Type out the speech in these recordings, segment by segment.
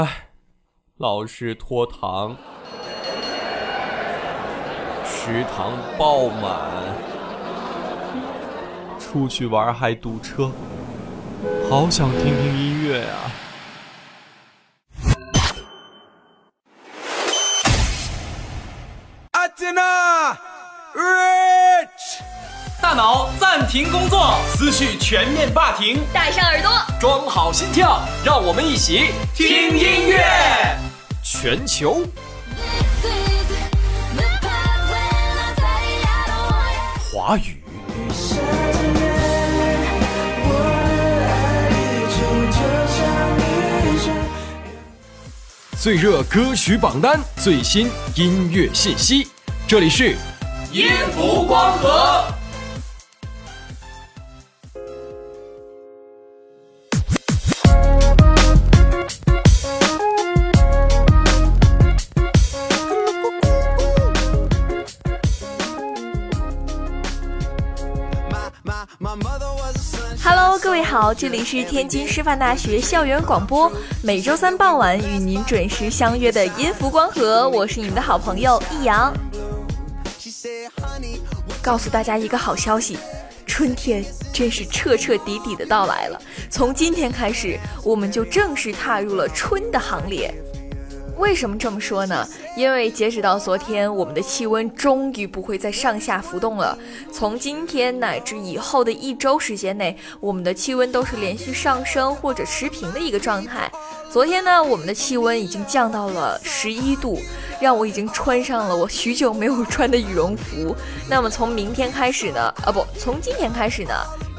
唉，老是拖堂，食堂爆满，出去玩还堵车，好想听听音乐啊！停工作，思绪全面霸停，戴上耳朵，装好心跳，让我们一起听音乐。全球。华语。最热歌曲榜单，最新音乐信息，这里是音符光合。这里是天津师范大学校园广播，每周三傍晚与您准时相约的音符光合，我是你们的好朋友易阳。告诉大家一个好消息，春天真是彻彻底底的到来了。从今天开始，我们就正式踏入了春的行列。为什么这么说呢？因为截止到昨天，我们的气温终于不会再上下浮动了。从今天乃至以后的一周时间内，我们的气温都是连续上升或者持平的一个状态。昨天呢，我们的气温已经降到了十一度，让我已经穿上了我许久没有穿的羽绒服。那么从明天开始呢？啊不，从今天开始呢？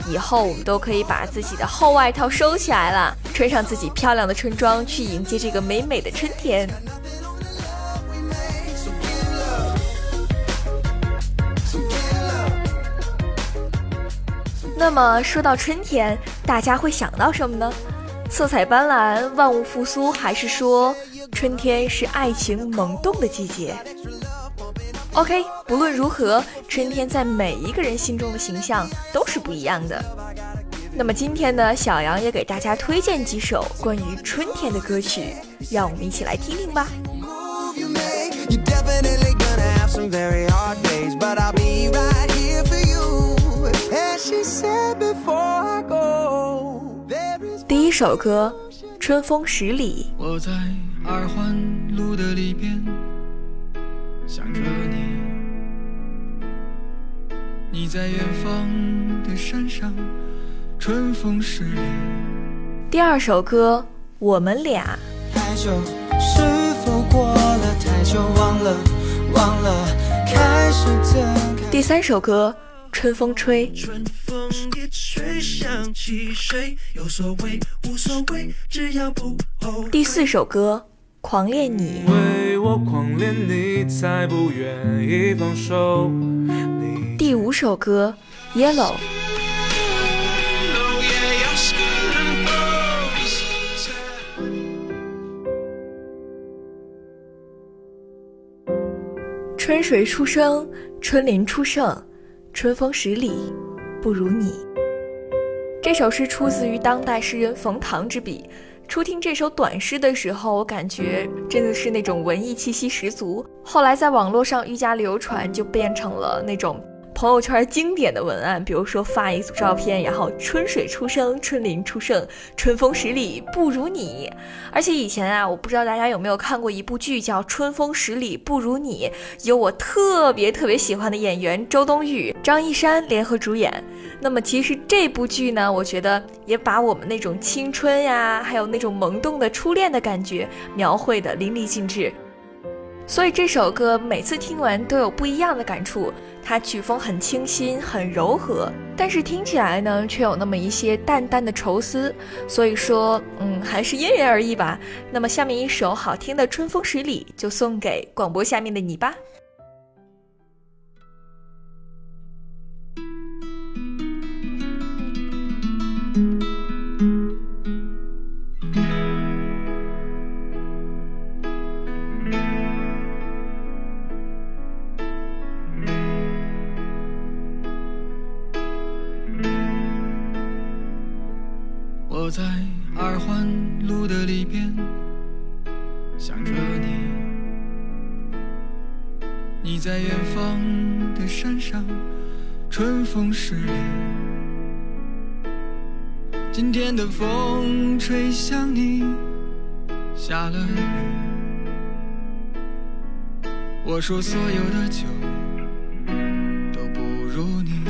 以后我们都可以把自己的厚外套收起来了，穿上自己漂亮的春装，去迎接这个美美的春天。那么说到春天，大家会想到什么呢？色彩斑斓、万物复苏，还是说春天是爱情萌动的季节？OK，不论如何，春天在每一个人心中的形象都是不一样的。那么今天呢，小杨也给大家推荐几首关于春天的歌曲，让我们一起来听听吧。第一首歌《春风十里》。我在二环路的里边。想着你，你在远方的山上，春风十里。第二首歌，我们俩。太久，是否过了太久？忘了，忘了，开始的。第三首歌，春风吹。春风一吹，想起谁？有所谓，无所谓，只要不后悔。第四首歌。狂恋你，为我狂恋你，才不愿意放手。第五首歌，Yellow。春水初生，春林初盛，春风十里不如你。这首诗出自于当代诗人冯唐之笔。初听这首短诗的时候，我感觉真的是那种文艺气息十足。后来在网络上愈加流传，就变成了那种朋友圈经典的文案。比如说发一组照片，然后春水初生，春林初盛，春风十里不如你。而且以前啊，我不知道大家有没有看过一部剧叫《春风十里不如你》，有我特别特别喜欢的演员周冬雨、张一山联合主演。那么其实这部剧呢，我觉得也把我们那种青春呀，还有那种萌动的初恋的感觉描绘的淋漓尽致。所以这首歌每次听完都有不一样的感触。它曲风很清新，很柔和，但是听起来呢，却有那么一些淡淡的愁思。所以说，嗯，还是因人而异吧。那么下面一首好听的《春风十里》就送给广播下面的你吧。风吹向你，下了雨。我说所有的酒都不如你。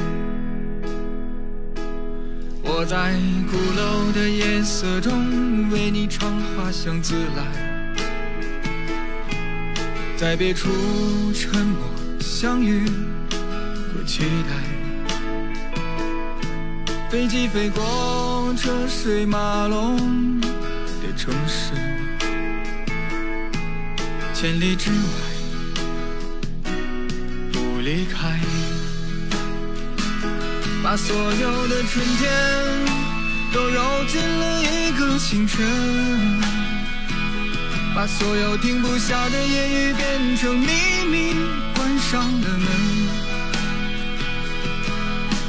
我在鼓楼的夜色中为你唱花香自来，在别处沉默相遇和期待。飞机飞过车水马龙的城市，千里之外不离开，把所有的春天都揉进了一个清晨，把所有停不下的言语变成秘密，关上了门。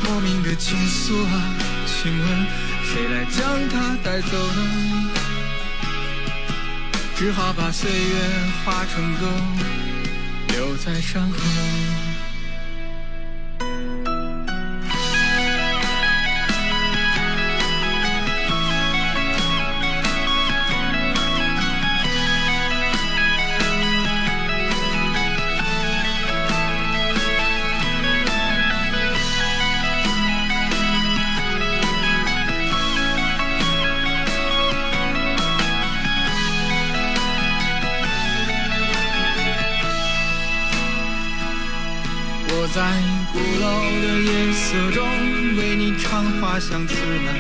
莫名的情愫啊，请问谁来将它带走呢？只好把岁月化成歌，留在山河。唱花香自来，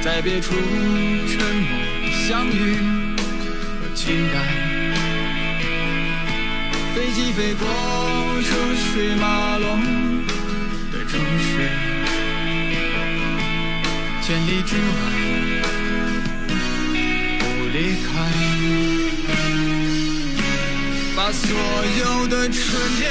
在别处沉默相遇和期待。飞机飞过车水马龙的城市，千里之外不离开。把所有的春天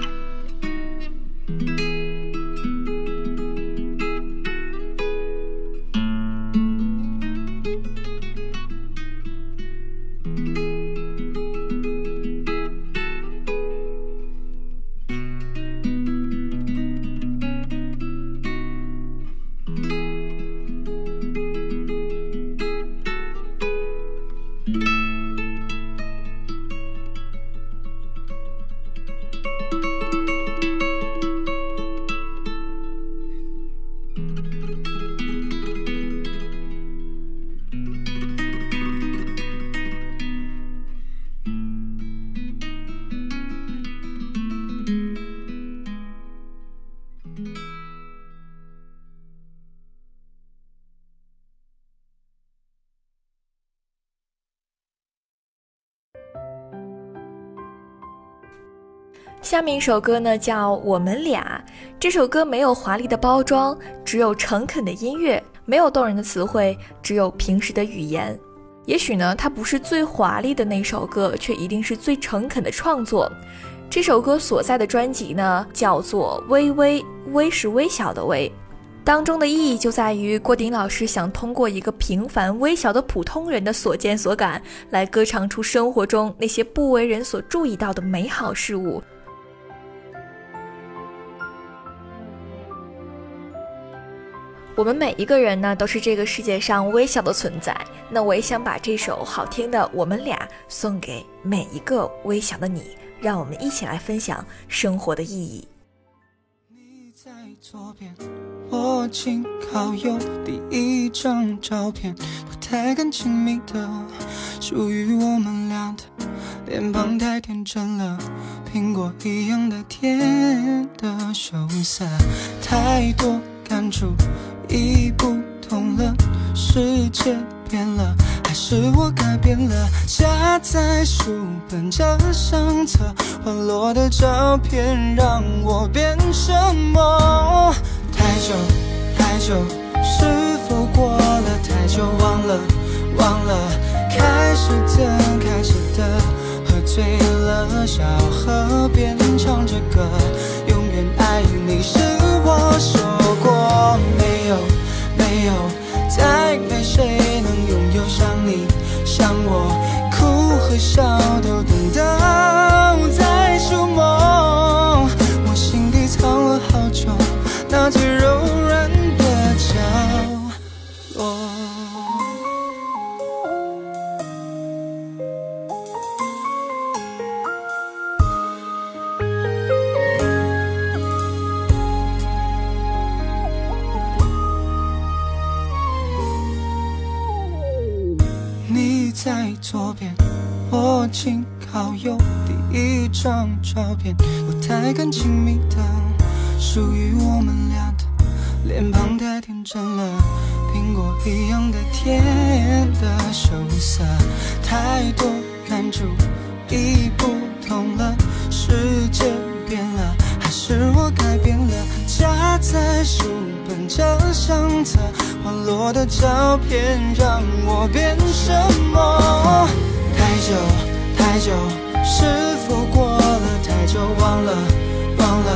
下面一首歌呢，叫《我们俩》。这首歌没有华丽的包装，只有诚恳的音乐；没有动人的词汇，只有平实的语言。也许呢，它不是最华丽的那首歌，却一定是最诚恳的创作。这首歌所在的专辑呢，叫做《微微》，微是微小的微。当中的意义就在于郭顶老师想通过一个平凡微小的普通人的所见所感，来歌唱出生活中那些不为人所注意到的美好事物。我们每一个人呢，都是这个世界上微小的存在。那我也想把这首好听的《我们俩》送给每一个微小的你，让我们一起来分享生活的意义。你在左边，我紧靠右，第一张照片，不太敢亲密的，属于我们俩的，脸庞太天真了，苹果一样的甜的羞涩，太多感触。已不同了，世界变了，还是我改变了？夹在书本这相册，滑落的照片让我变什么？太久太久，是否过了太久？忘了忘了，开始的开始的，喝醉了，小河边唱着歌，永远爱你是我说过没有？没有，再没谁能拥有像你，像我，哭和笑都懂得样的羞涩，太多感触已不同了，世界变了，还是我改变了？夹在书本这相册。滑落的照片让我变什么？太久太久，是否过了？太久？忘了？忘了，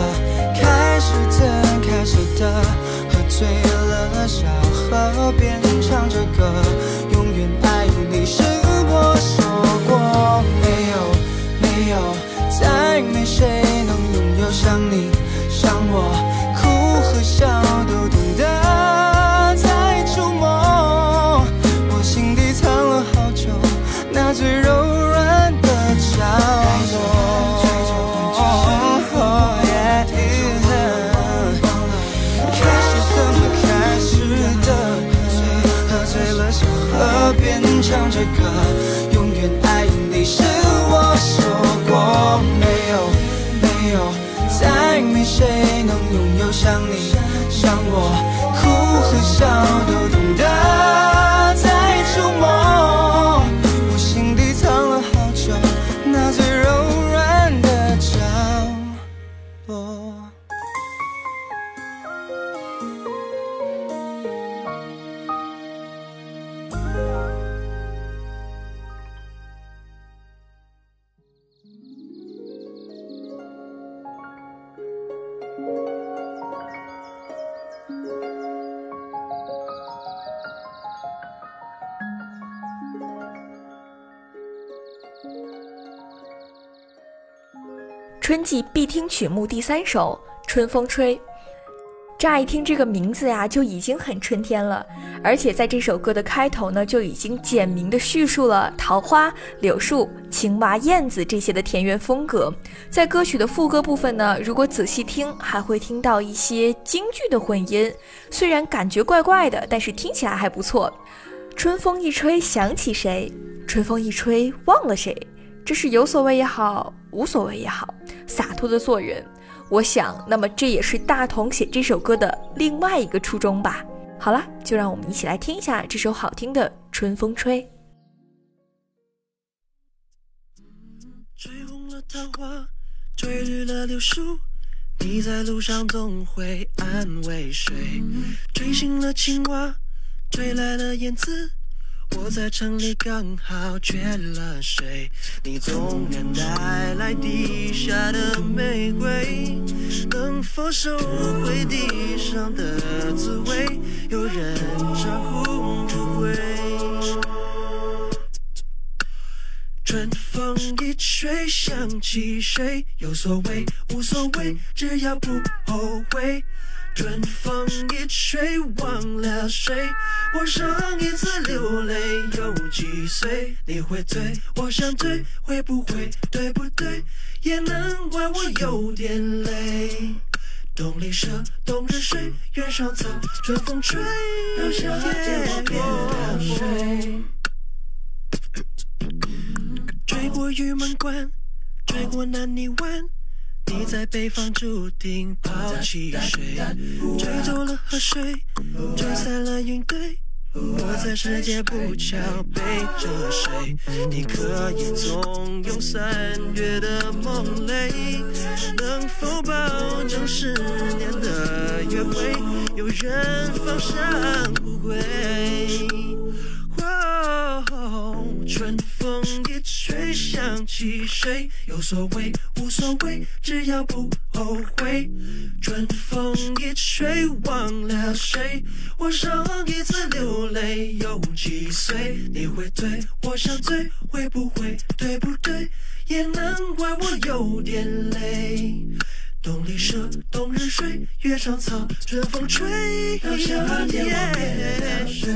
开始怎开始的，喝醉了，小河边唱着歌，永远爱你是我说过没有再没谁能拥有像你像我，哭和笑都懂得。季必听曲目第三首《春风吹》，乍一听这个名字呀，就已经很春天了。而且在这首歌的开头呢，就已经简明的叙述了桃花、柳树、青蛙、燕子这些的田园风格。在歌曲的副歌部分呢，如果仔细听，还会听到一些京剧的混音，虽然感觉怪怪的，但是听起来还不错。春风一吹想起谁？春风一吹忘了谁？这是有所谓也好，无所谓也好，洒脱的做人。我想，那么这也是大同写这首歌的另外一个初衷吧。好了，就让我们一起来听一下这首好听的《春风吹》。吹红了桃花，追日了柳树，你在路上总会安慰谁？追醒了青蛙，追来了燕子。我在城里刚好缺了谁？你纵然带来地下的玫瑰，能否收回地上的滋味？有人招呼不归。春风一吹，想起谁？有所谓，无所谓，只要不后悔。春风一吹，忘了谁？我上一次流泪有几岁？你会醉，我想醉，会不会对不对？也难怪我有点累。东篱舍，冬日睡，原上草，春风吹，让夏天变了水。追过玉门关，追过南泥湾。你在北方注定抛弃谁？追走了河水，吹散了云堆。我在世界不巧背着谁？你可以纵容三月的梦泪，能否保证十年的约会，有人放生不回？春风一吹，想起谁？有所谓，无所谓，只要不后悔。春风一吹，忘了谁？我上一次流泪有几岁？你会醉，我想醉，会不会对不对？也难怪我有点累。冬里舍，冬日睡，月上草，春风吹，到夏天变了水。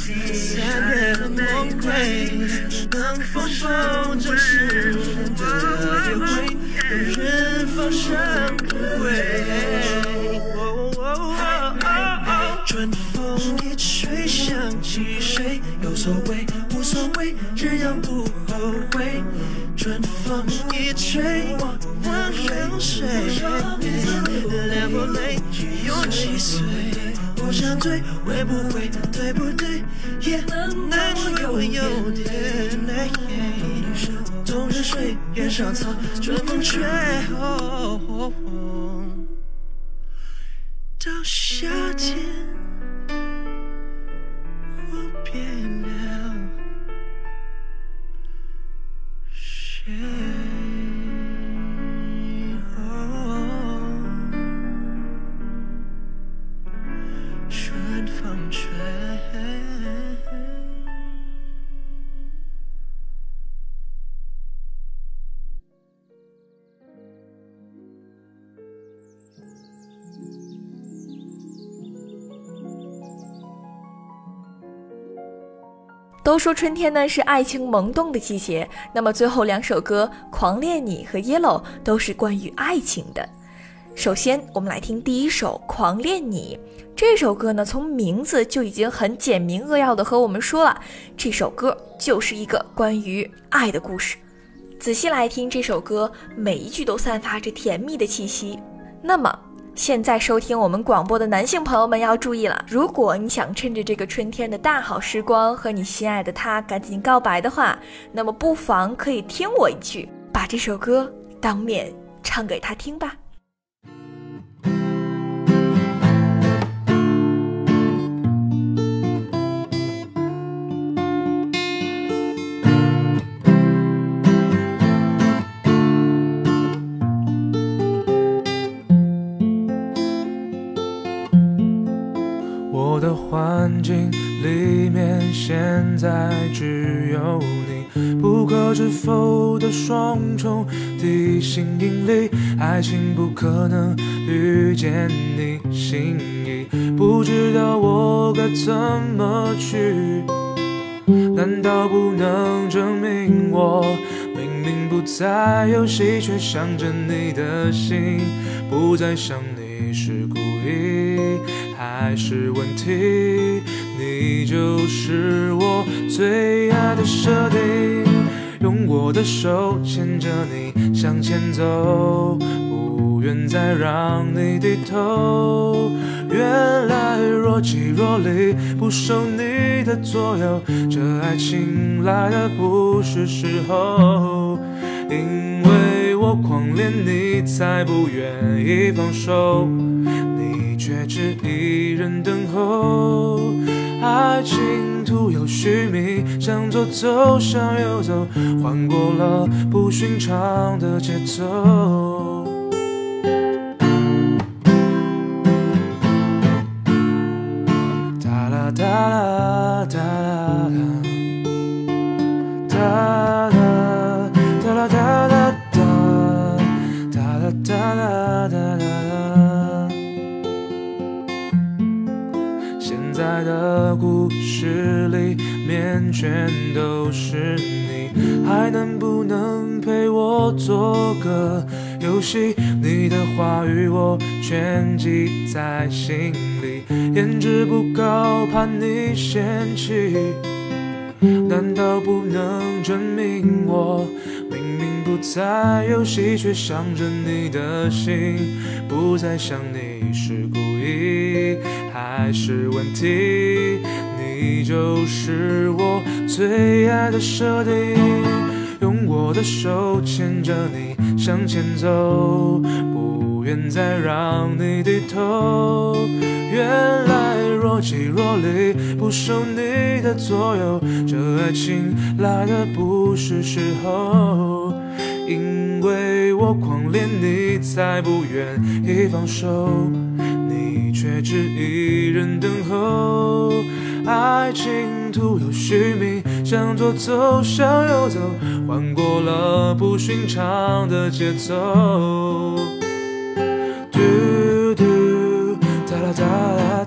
再来三月的梦归，能否保证十年的约会，有人放生不回？春风一吹，想起谁？有所谓，无所谓，只要不后悔。春风一吹，忘了谁？流过泪有几岁？我想醉，会不会对不对？也难怪我有点累。冬日睡，原上草，春风吹。到夏天，都说春天呢是爱情萌动的季节，那么最后两首歌《狂恋你》和《Yellow》都是关于爱情的。首先，我们来听第一首《狂恋你》这首歌呢，从名字就已经很简明扼要的和我们说了，这首歌就是一个关于爱的故事。仔细来听这首歌，每一句都散发着甜蜜的气息。那么，现在收听我们广播的男性朋友们要注意了，如果你想趁着这个春天的大好时光和你心爱的他赶紧告白的话，那么不妨可以听我一句，把这首歌当面唱给他听吧。是否的双重地心引力，爱情不可能遇见你心意，不知道我该怎么去。难道不能证明我明明不在游戏，却想着你的心，不再想你是故意还是问题？你就是我最爱的设定，用我的手牵着你向前走，不愿再让你低头。原来若即若离，不受你的左右，这爱情来的不是时候。因为我狂恋你，才不愿意放手，你却只一人等候。爱情有虚名，向左走，向右走，换过了不寻常的节奏。哒啦哒啦哒啦哒全都是你，还能不能陪我做个游戏？你的话语我全记在心里，颜值不高怕你嫌弃，难道不能证明我明明不在游戏，却想着你的心？不再想你是故意还是问题？你就是我最爱的设定。用我的手牵着你向前走，不愿再让你低头。原来若即若离，不受你的左右，这爱情来的不是时候。因为我狂恋你，才不愿意放手，你却只一人等候。爱情徒有虚名，向左走，向右走，换过了不寻常的节奏。嘟嘟，哒啦哒啦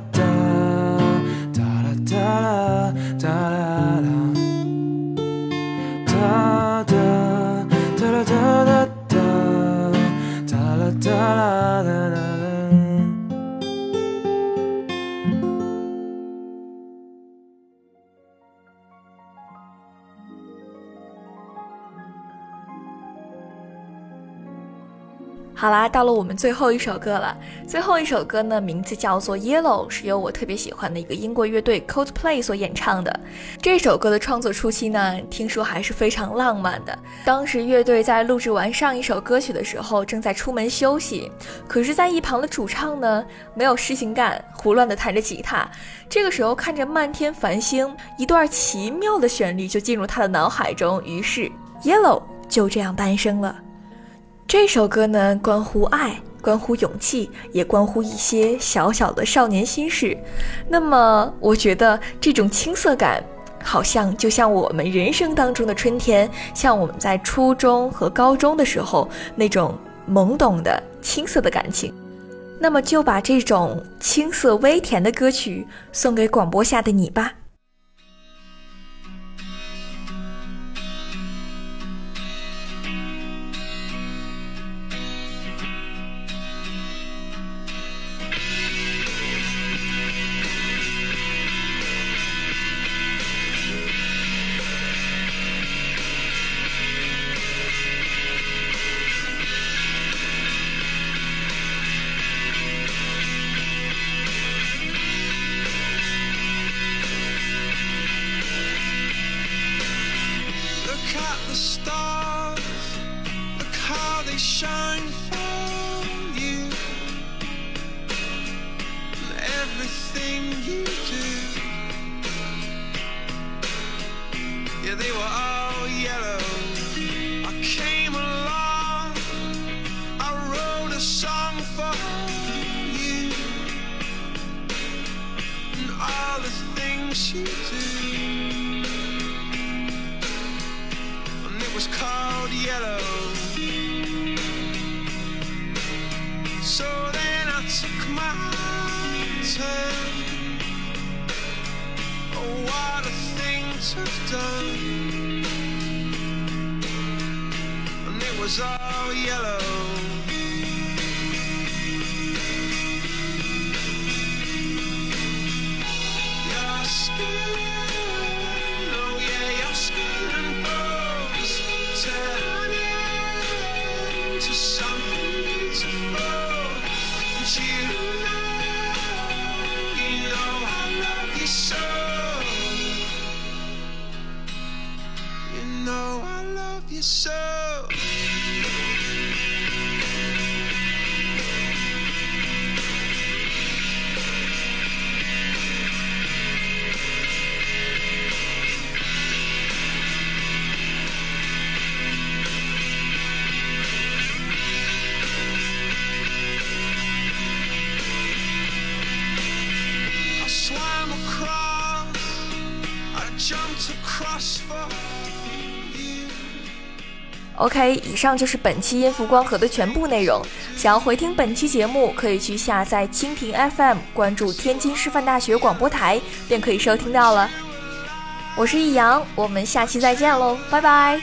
好啦，到了我们最后一首歌了。最后一首歌呢，名字叫做《Yellow》，是由我特别喜欢的一个英国乐队 Coldplay 所演唱的。这首歌的创作初期呢，听说还是非常浪漫的。当时乐队在录制完上一首歌曲的时候，正在出门休息，可是，在一旁的主唱呢，没有事情干，胡乱的弹着吉他。这个时候，看着漫天繁星，一段奇妙的旋律就进入他的脑海中，于是《Yellow》就这样诞生了。这首歌呢，关乎爱，关乎勇气，也关乎一些小小的少年心事。那么，我觉得这种青涩感，好像就像我们人生当中的春天，像我们在初中和高中的时候那种懵懂的青涩的感情。那么，就把这种青涩微甜的歌曲送给广播下的你吧。A song for you, and all the things you do. and it was called yellow. So then I took my turn. Oh, what a thing to have done. And it was all yellow. Know I love you so. OK，以上就是本期音符光合的全部内容。想要回听本期节目，可以去下载蜻蜓 FM，关注天津师范大学广播台，便可以收听到了。我是易阳，我们下期再见喽，拜拜。